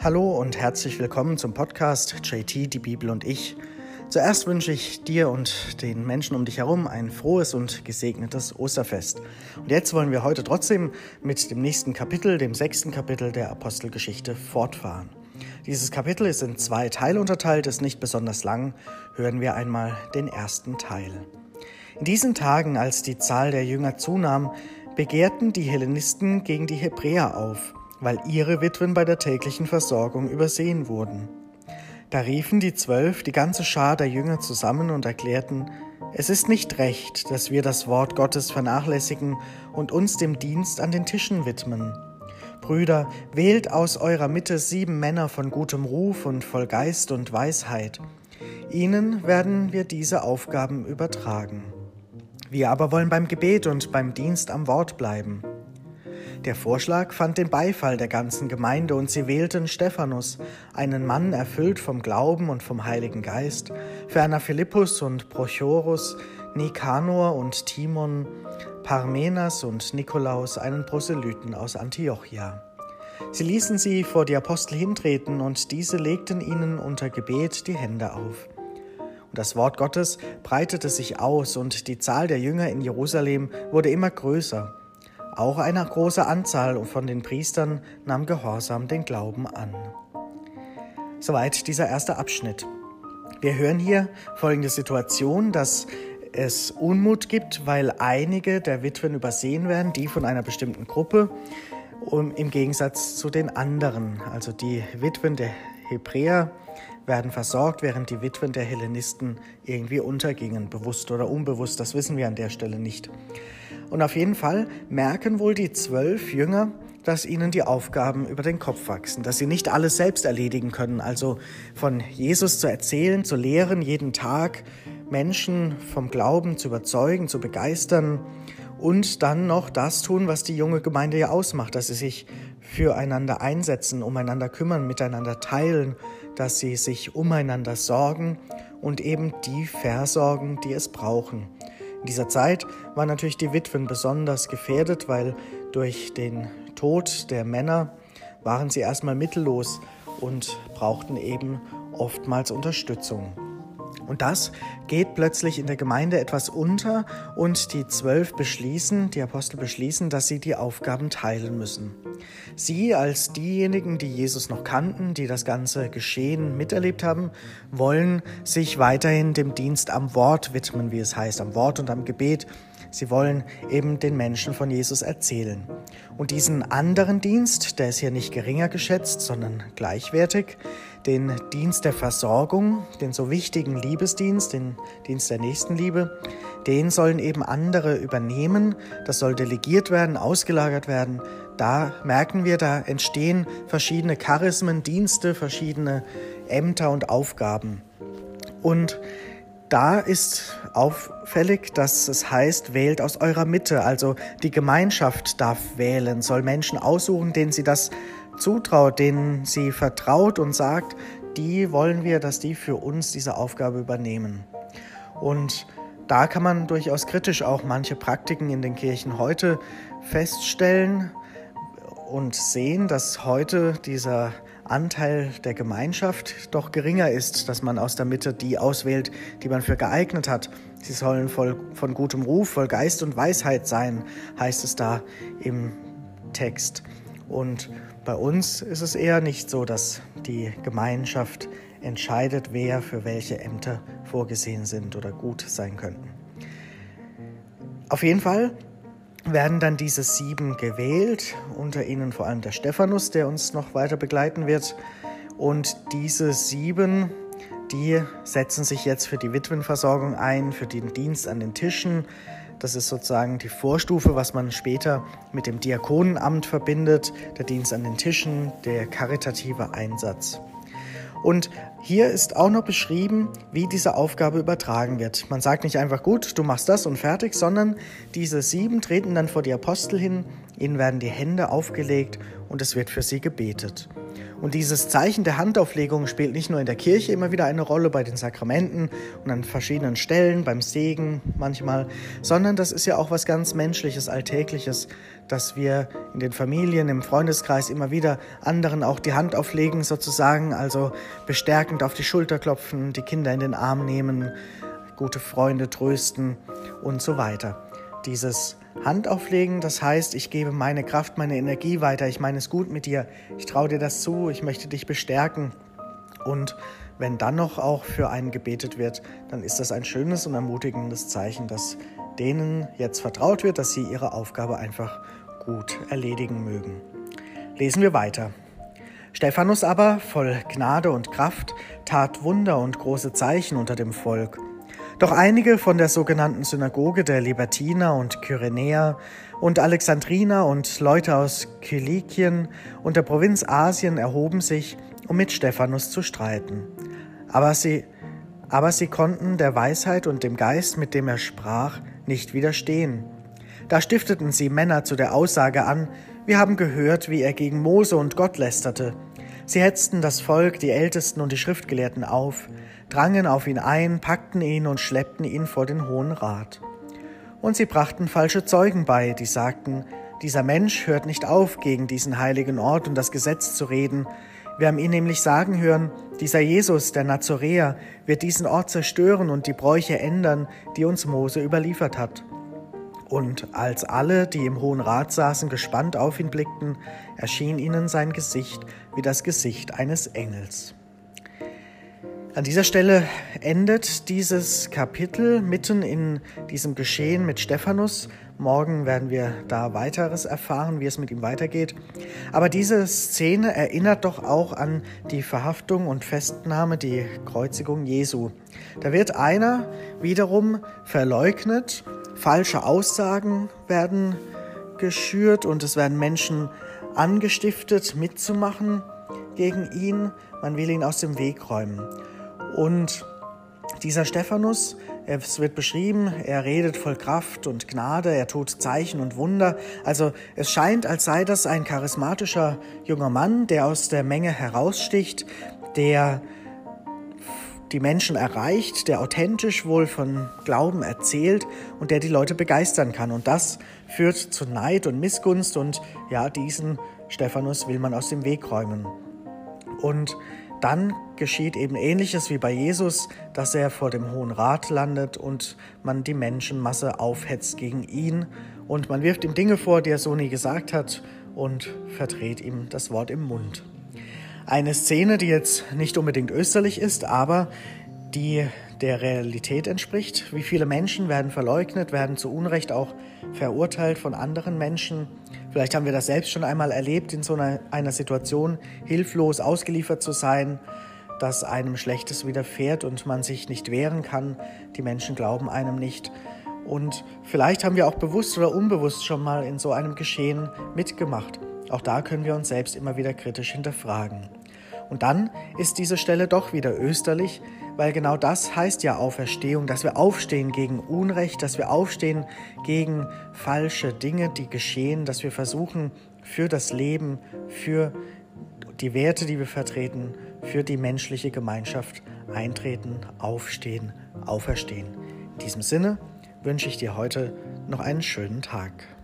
Hallo und herzlich willkommen zum Podcast JT, die Bibel und ich. Zuerst wünsche ich dir und den Menschen um dich herum ein frohes und gesegnetes Osterfest. Und jetzt wollen wir heute trotzdem mit dem nächsten Kapitel, dem sechsten Kapitel der Apostelgeschichte, fortfahren. Dieses Kapitel ist in zwei Teile unterteilt, ist nicht besonders lang. Hören wir einmal den ersten Teil. In diesen Tagen, als die Zahl der Jünger zunahm, begehrten die Hellenisten gegen die Hebräer auf weil ihre Witwen bei der täglichen Versorgung übersehen wurden. Da riefen die Zwölf die ganze Schar der Jünger zusammen und erklärten, es ist nicht recht, dass wir das Wort Gottes vernachlässigen und uns dem Dienst an den Tischen widmen. Brüder, wählt aus eurer Mitte sieben Männer von gutem Ruf und voll Geist und Weisheit. Ihnen werden wir diese Aufgaben übertragen. Wir aber wollen beim Gebet und beim Dienst am Wort bleiben. Der Vorschlag fand den Beifall der ganzen Gemeinde und sie wählten Stephanus, einen Mann erfüllt vom Glauben und vom Heiligen Geist, ferner Philippus und Prochorus, Nikanor und Timon, Parmenas und Nikolaus, einen Proselyten aus Antiochia. Sie ließen sie vor die Apostel hintreten und diese legten ihnen unter Gebet die Hände auf. Und das Wort Gottes breitete sich aus und die Zahl der Jünger in Jerusalem wurde immer größer. Auch eine große Anzahl von den Priestern nahm gehorsam den Glauben an. Soweit dieser erste Abschnitt. Wir hören hier folgende Situation, dass es Unmut gibt, weil einige der Witwen übersehen werden, die von einer bestimmten Gruppe, im Gegensatz zu den anderen. Also die Witwen der Hebräer werden versorgt, während die Witwen der Hellenisten irgendwie untergingen, bewusst oder unbewusst, das wissen wir an der Stelle nicht. Und auf jeden Fall merken wohl die zwölf Jünger, dass ihnen die Aufgaben über den Kopf wachsen, dass sie nicht alles selbst erledigen können. Also von Jesus zu erzählen, zu lehren, jeden Tag Menschen vom Glauben zu überzeugen, zu begeistern und dann noch das tun, was die junge Gemeinde ja ausmacht, dass sie sich füreinander einsetzen, umeinander kümmern, miteinander teilen, dass sie sich umeinander sorgen und eben die versorgen, die es brauchen. In dieser Zeit waren natürlich die Witwen besonders gefährdet, weil durch den Tod der Männer waren sie erstmal mittellos und brauchten eben oftmals Unterstützung. Und das geht plötzlich in der Gemeinde etwas unter und die zwölf beschließen, die Apostel beschließen, dass sie die Aufgaben teilen müssen. Sie als diejenigen, die Jesus noch kannten, die das ganze Geschehen miterlebt haben, wollen sich weiterhin dem Dienst am Wort widmen, wie es heißt, am Wort und am Gebet. Sie wollen eben den Menschen von Jesus erzählen. Und diesen anderen Dienst, der ist hier nicht geringer geschätzt, sondern gleichwertig, den Dienst der Versorgung, den so wichtigen Liebesdienst, den Dienst der Nächstenliebe, den sollen eben andere übernehmen. Das soll delegiert werden, ausgelagert werden. Da merken wir, da entstehen verschiedene Charismen, Dienste, verschiedene Ämter und Aufgaben. Und da ist auffällig, dass es heißt, wählt aus eurer Mitte. Also die Gemeinschaft darf wählen, soll Menschen aussuchen, denen sie das zutraut, denen sie vertraut und sagt, die wollen wir, dass die für uns diese Aufgabe übernehmen. Und da kann man durchaus kritisch auch manche Praktiken in den Kirchen heute feststellen und sehen, dass heute dieser Anteil der Gemeinschaft doch geringer ist, dass man aus der Mitte die auswählt, die man für geeignet hat. Sie sollen voll von gutem Ruf, voll Geist und Weisheit sein, heißt es da im Text. Und bei uns ist es eher nicht so, dass die Gemeinschaft entscheidet, wer für welche Ämter vorgesehen sind oder gut sein könnten. Auf jeden Fall werden dann diese sieben gewählt, unter ihnen vor allem der Stephanus, der uns noch weiter begleiten wird. Und diese sieben, die setzen sich jetzt für die Witwenversorgung ein, für den Dienst an den Tischen. Das ist sozusagen die Vorstufe, was man später mit dem Diakonenamt verbindet, der Dienst an den Tischen, der karitative Einsatz. Und hier ist auch noch beschrieben, wie diese Aufgabe übertragen wird. Man sagt nicht einfach, gut, du machst das und fertig, sondern diese sieben treten dann vor die Apostel hin, ihnen werden die Hände aufgelegt und es wird für sie gebetet. Und dieses Zeichen der Handauflegung spielt nicht nur in der Kirche immer wieder eine Rolle bei den Sakramenten und an verschiedenen Stellen, beim Segen manchmal, sondern das ist ja auch was ganz Menschliches, Alltägliches, dass wir in den Familien, im Freundeskreis immer wieder anderen auch die Hand auflegen sozusagen, also bestärkend auf die Schulter klopfen, die Kinder in den Arm nehmen, gute Freunde trösten und so weiter. Dieses Handauflegen, das heißt, ich gebe meine Kraft, meine Energie weiter, ich meine es gut mit dir, ich traue dir das zu, ich möchte dich bestärken. Und wenn dann noch auch für einen gebetet wird, dann ist das ein schönes und ermutigendes Zeichen, dass denen jetzt vertraut wird, dass sie ihre Aufgabe einfach gut erledigen mögen. Lesen wir weiter. Stephanus aber, voll Gnade und Kraft, tat Wunder und große Zeichen unter dem Volk doch einige von der sogenannten Synagoge der Libertiner und Kyrenäer und Alexandriner und Leute aus Kilikien und der Provinz Asien erhoben sich, um mit Stephanus zu streiten. Aber sie, aber sie konnten der Weisheit und dem Geist, mit dem er sprach, nicht widerstehen. Da stifteten sie Männer zu der Aussage an, wir haben gehört, wie er gegen Mose und Gott lästerte. Sie hetzten das Volk, die Ältesten und die Schriftgelehrten auf, drangen auf ihn ein, packten ihn und schleppten ihn vor den Hohen Rat. Und sie brachten falsche Zeugen bei, die sagten, dieser Mensch hört nicht auf, gegen diesen heiligen Ort und das Gesetz zu reden. Wir haben ihn nämlich sagen hören, dieser Jesus, der Nazoräer, wird diesen Ort zerstören und die Bräuche ändern, die uns Mose überliefert hat. Und als alle, die im Hohen Rat saßen, gespannt auf ihn blickten, erschien ihnen sein Gesicht wie das Gesicht eines Engels. An dieser Stelle endet dieses Kapitel mitten in diesem Geschehen mit Stephanus. Morgen werden wir da weiteres erfahren, wie es mit ihm weitergeht. Aber diese Szene erinnert doch auch an die Verhaftung und Festnahme, die Kreuzigung Jesu. Da wird einer wiederum verleugnet, falsche Aussagen werden geschürt und es werden Menschen angestiftet, mitzumachen gegen ihn. Man will ihn aus dem Weg räumen. Und dieser Stephanus, es wird beschrieben, er redet voll Kraft und Gnade, er tut Zeichen und Wunder. Also es scheint, als sei das ein charismatischer junger Mann, der aus der Menge heraussticht, der die Menschen erreicht, der authentisch wohl von Glauben erzählt und der die Leute begeistern kann. Und das führt zu Neid und Missgunst und ja, diesen Stephanus will man aus dem Weg räumen. Und dann geschieht eben ähnliches wie bei Jesus, dass er vor dem Hohen Rat landet und man die Menschenmasse aufhetzt gegen ihn und man wirft ihm Dinge vor, die er so nie gesagt hat und verdreht ihm das Wort im Mund. Eine Szene, die jetzt nicht unbedingt österlich ist, aber die der Realität entspricht. Wie viele Menschen werden verleugnet, werden zu Unrecht auch verurteilt von anderen Menschen. Vielleicht haben wir das selbst schon einmal erlebt, in so einer, einer Situation hilflos ausgeliefert zu sein, dass einem Schlechtes widerfährt und man sich nicht wehren kann. Die Menschen glauben einem nicht. Und vielleicht haben wir auch bewusst oder unbewusst schon mal in so einem Geschehen mitgemacht. Auch da können wir uns selbst immer wieder kritisch hinterfragen. Und dann ist diese Stelle doch wieder österlich, weil genau das heißt ja Auferstehung, dass wir aufstehen gegen Unrecht, dass wir aufstehen gegen falsche Dinge, die geschehen, dass wir versuchen für das Leben, für die Werte, die wir vertreten, für die menschliche Gemeinschaft eintreten, aufstehen, auferstehen. In diesem Sinne wünsche ich dir heute noch einen schönen Tag.